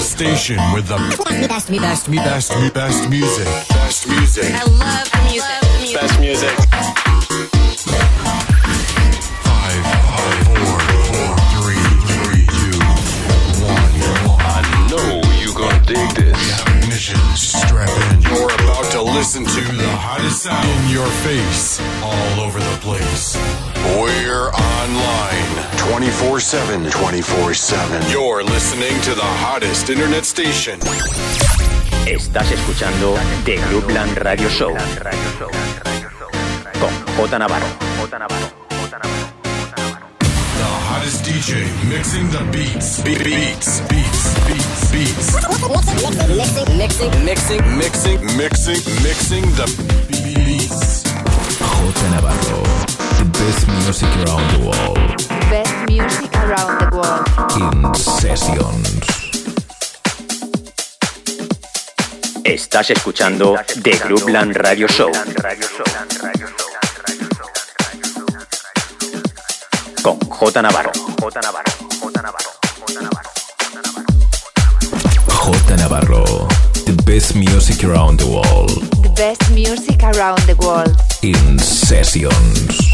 The station with the best, me best, me best, me best music. Best music. I love the music. Best music. Five, five, four, four, three, three, two, one, one. I know you gonna dig this. Ignition, strap in. You're about to listen to the hottest sound in your face, all over the place. We're online 24 7. 24 7. You're listening to the hottest internet station. Estás escuchando The Clubland Radio Show con J Navarro. The hottest DJ mixing the beats. Be- beats, beats, beats, beats. Mixing, mixing, mixing. Mixing, mixing, mixing the beats. J Navarro. The best music around the world. Best music around the world. In sessions. Estás escuchando The Clubland Radio Show con J Navarro. J Navarro. The best music around the world. The best music around the world. In sessions.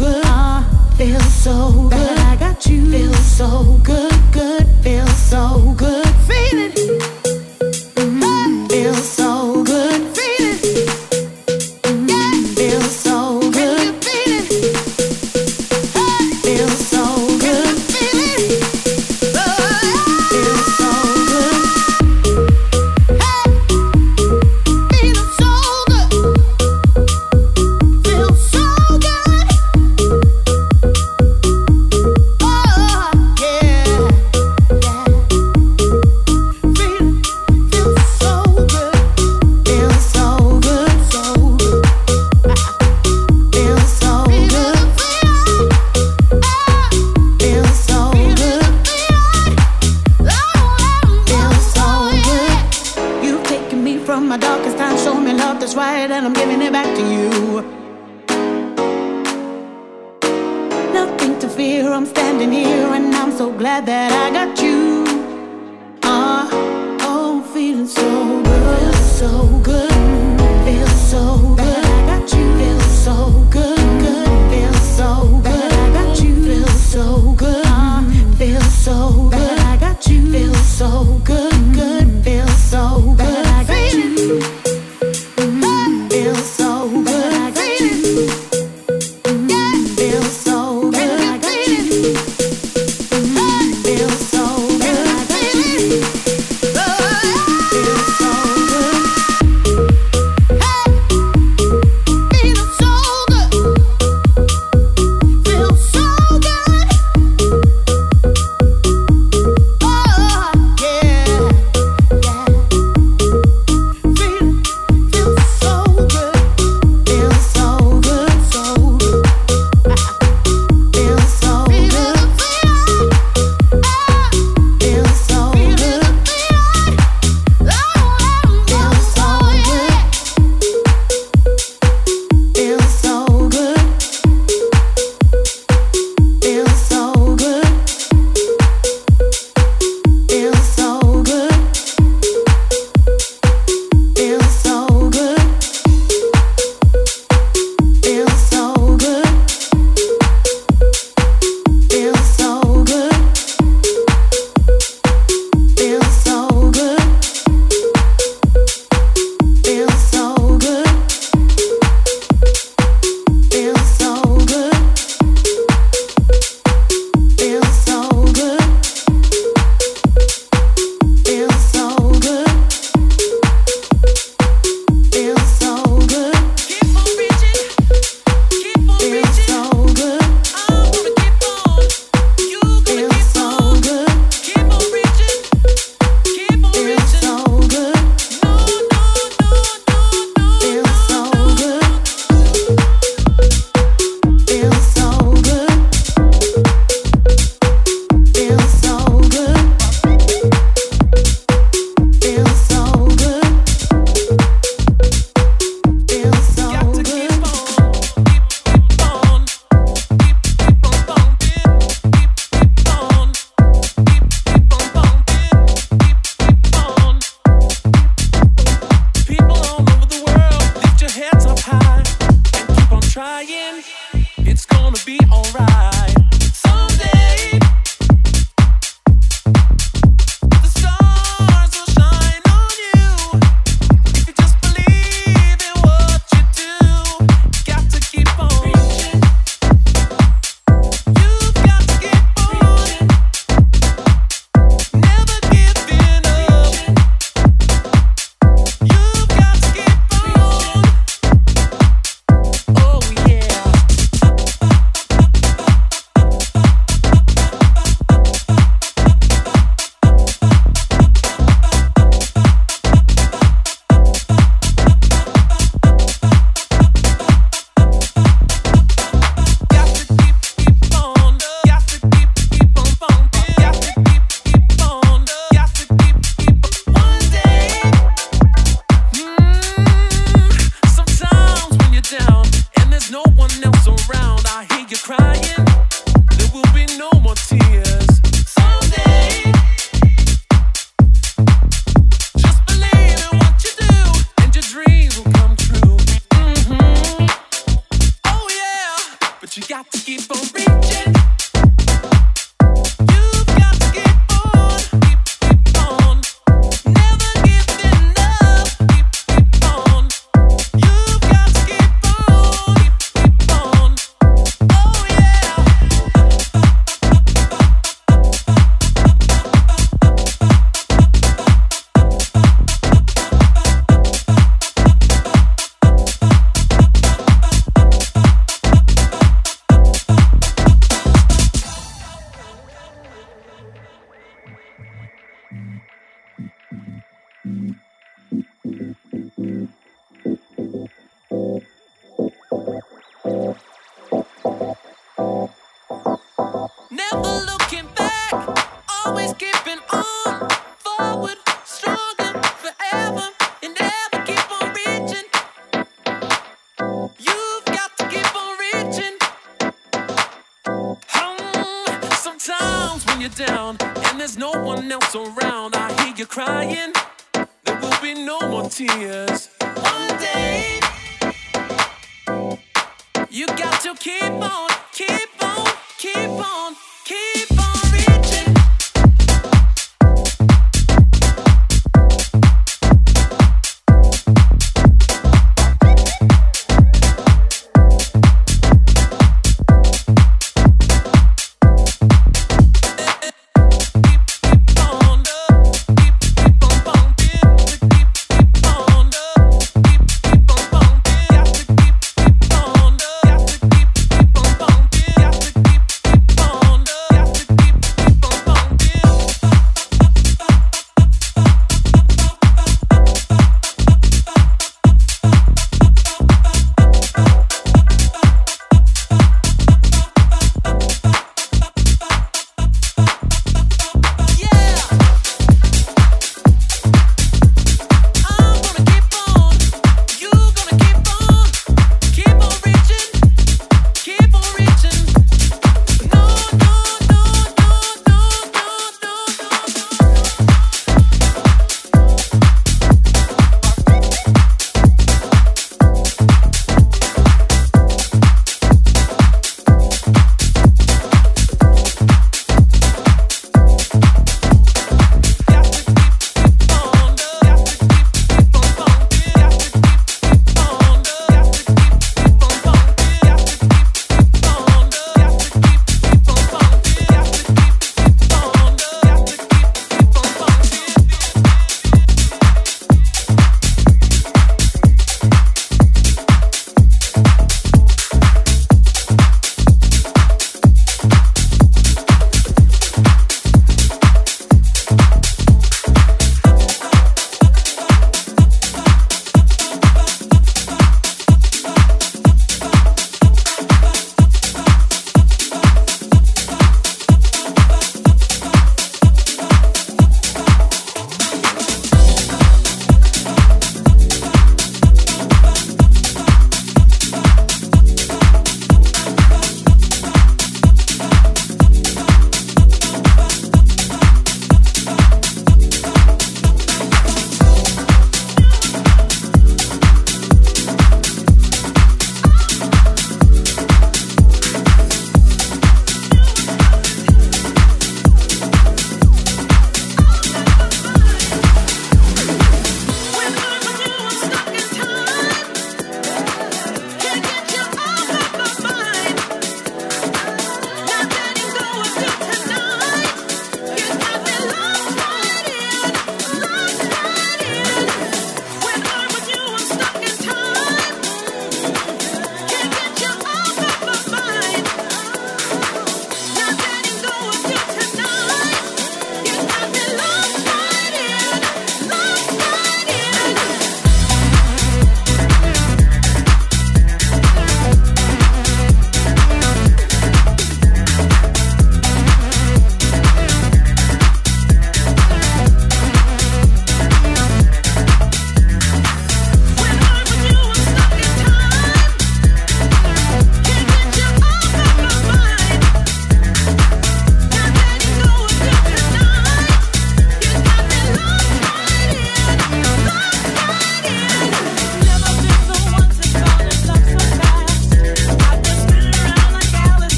good. I feel so good. That I got you. Feel so good, good. Feel so good.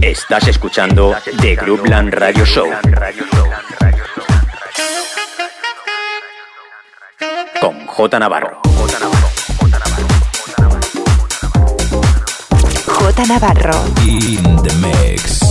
Estás escuchando The Groupland Radio Show. Con J Navarro. J Navarro. In the mix.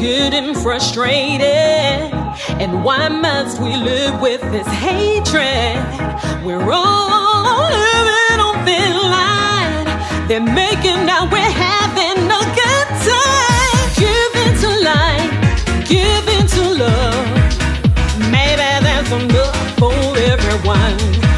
getting frustrated. And why must we live with this hatred? We're all living on thin line. They're making out we're having a good time. Give in to life, give in to love. Maybe there's enough for everyone.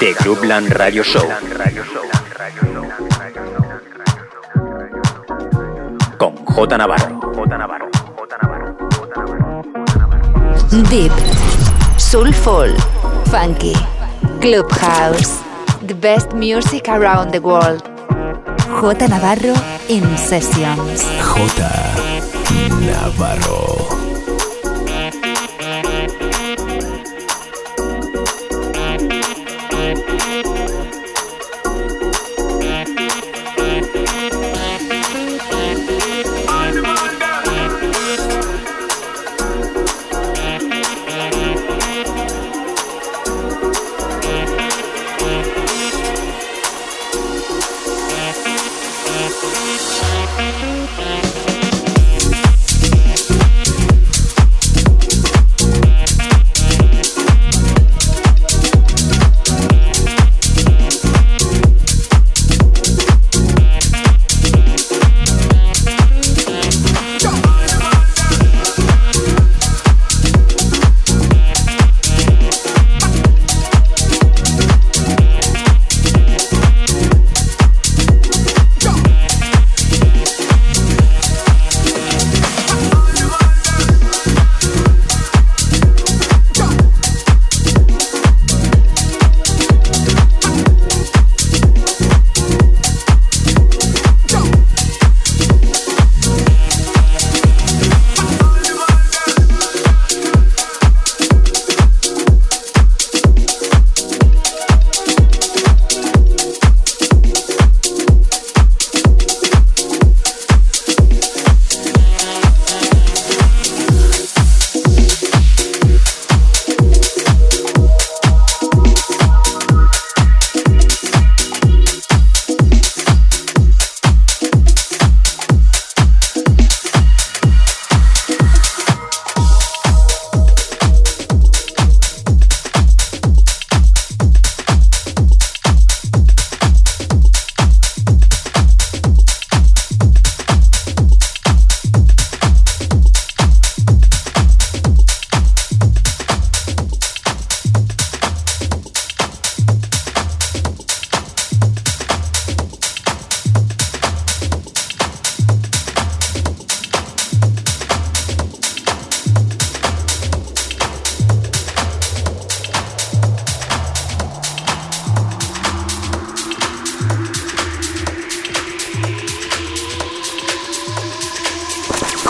The Clubland Radio Show. Con J Navarro. J Navarro. Deep, Soulful, Funky, Clubhouse. The best music around the world. J Navarro in Sessions. J Navarro.